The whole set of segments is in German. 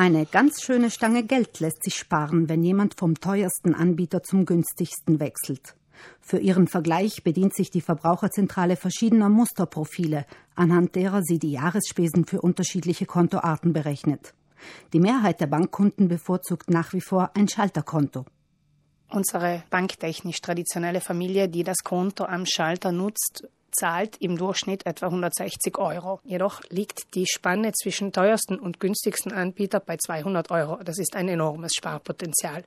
Eine ganz schöne Stange Geld lässt sich sparen, wenn jemand vom teuersten Anbieter zum günstigsten wechselt. Für ihren Vergleich bedient sich die Verbraucherzentrale verschiedener Musterprofile, anhand derer sie die Jahresspesen für unterschiedliche Kontoarten berechnet. Die Mehrheit der Bankkunden bevorzugt nach wie vor ein Schalterkonto. Unsere banktechnisch traditionelle Familie, die das Konto am Schalter nutzt, zahlt im Durchschnitt etwa 160 Euro. Jedoch liegt die Spanne zwischen teuersten und günstigsten Anbieter bei 200 Euro. Das ist ein enormes Sparpotenzial.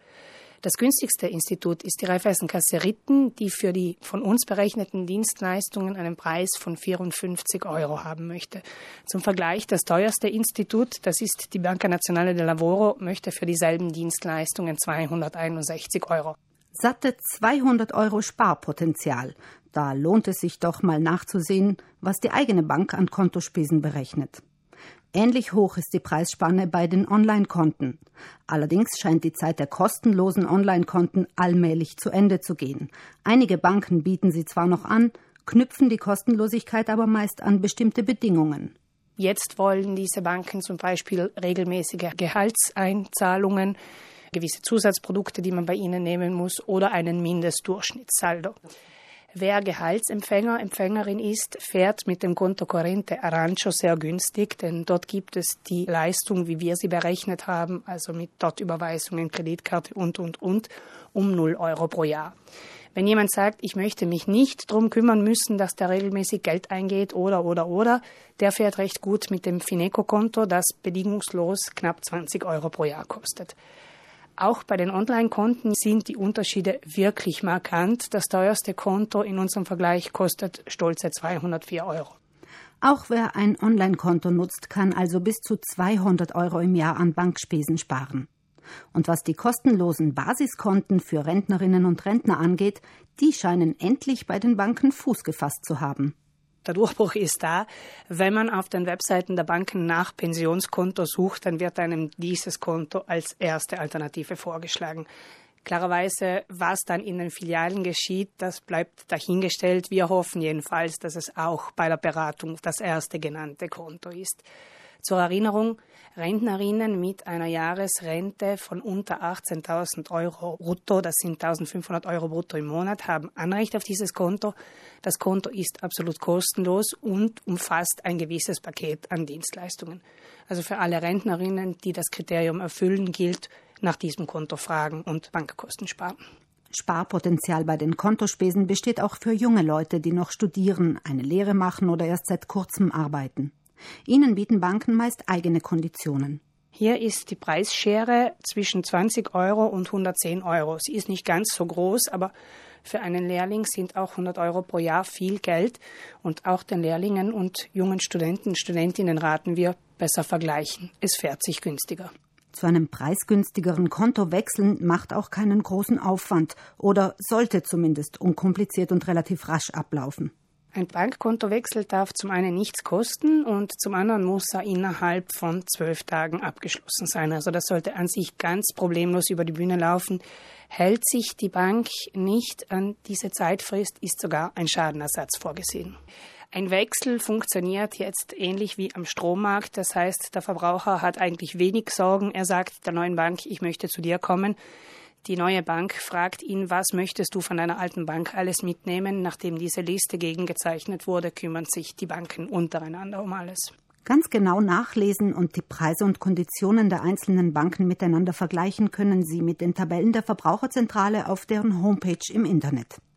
Das günstigste Institut ist die Raiffeisenkasse Ritten, die für die von uns berechneten Dienstleistungen einen Preis von 54 Euro haben möchte. Zum Vergleich, das teuerste Institut, das ist die Banca Nazionale del Lavoro, möchte für dieselben Dienstleistungen 261 Euro. Satte 200 Euro Sparpotenzial. Da lohnt es sich doch mal nachzusehen, was die eigene Bank an Kontospesen berechnet. Ähnlich hoch ist die Preisspanne bei den Online-Konten. Allerdings scheint die Zeit der kostenlosen Online-Konten allmählich zu Ende zu gehen. Einige Banken bieten sie zwar noch an, knüpfen die Kostenlosigkeit aber meist an bestimmte Bedingungen. Jetzt wollen diese Banken zum Beispiel regelmäßige Gehaltseinzahlungen, gewisse Zusatzprodukte, die man bei ihnen nehmen muss, oder einen Mindestdurchschnittssaldo. Wer Gehaltsempfänger, Empfängerin ist, fährt mit dem Conto Corrente Arancio sehr günstig, denn dort gibt es die Leistung, wie wir sie berechnet haben, also mit dort Überweisungen, Kreditkarte und, und, und, um 0 Euro pro Jahr. Wenn jemand sagt, ich möchte mich nicht darum kümmern müssen, dass der regelmäßig Geld eingeht oder, oder, oder, der fährt recht gut mit dem Fineco-Konto, das bedingungslos knapp 20 Euro pro Jahr kostet. Auch bei den Online-Konten sind die Unterschiede wirklich markant. Das teuerste Konto in unserem Vergleich kostet stolze 204 Euro. Auch wer ein Online-Konto nutzt, kann also bis zu 200 Euro im Jahr an Bankspesen sparen. Und was die kostenlosen Basiskonten für Rentnerinnen und Rentner angeht, die scheinen endlich bei den Banken Fuß gefasst zu haben. Der Durchbruch ist da, wenn man auf den Webseiten der Banken nach Pensionskonto sucht, dann wird einem dieses Konto als erste Alternative vorgeschlagen. Klarerweise, was dann in den Filialen geschieht, das bleibt dahingestellt. Wir hoffen jedenfalls, dass es auch bei der Beratung das erste genannte Konto ist. Zur Erinnerung, Rentnerinnen mit einer Jahresrente von unter 18.000 Euro brutto, das sind 1.500 Euro brutto im Monat, haben Anrecht auf dieses Konto. Das Konto ist absolut kostenlos und umfasst ein gewisses Paket an Dienstleistungen. Also für alle Rentnerinnen, die das Kriterium erfüllen, gilt nach diesem Konto fragen und Bankkosten sparen. Sparpotenzial bei den Kontospesen besteht auch für junge Leute, die noch studieren, eine Lehre machen oder erst seit kurzem arbeiten. Ihnen bieten Banken meist eigene Konditionen. Hier ist die Preisschere zwischen 20 Euro und 110 Euro. Sie ist nicht ganz so groß, aber für einen Lehrling sind auch 100 Euro pro Jahr viel Geld. Und auch den Lehrlingen und jungen Studenten Studentinnen raten wir, besser vergleichen. Es fährt sich günstiger. Zu einem preisgünstigeren Konto wechseln macht auch keinen großen Aufwand oder sollte zumindest unkompliziert und relativ rasch ablaufen. Ein Bankkontowechsel darf zum einen nichts kosten und zum anderen muss er innerhalb von zwölf Tagen abgeschlossen sein. Also das sollte an sich ganz problemlos über die Bühne laufen. Hält sich die Bank nicht an diese Zeitfrist, ist sogar ein Schadenersatz vorgesehen. Ein Wechsel funktioniert jetzt ähnlich wie am Strommarkt. Das heißt, der Verbraucher hat eigentlich wenig Sorgen. Er sagt der neuen Bank, ich möchte zu dir kommen. Die neue Bank fragt ihn, was möchtest du von deiner alten Bank alles mitnehmen? Nachdem diese Liste gegengezeichnet wurde, kümmern sich die Banken untereinander um alles. Ganz genau nachlesen und die Preise und Konditionen der einzelnen Banken miteinander vergleichen können Sie mit den Tabellen der Verbraucherzentrale auf deren Homepage im Internet.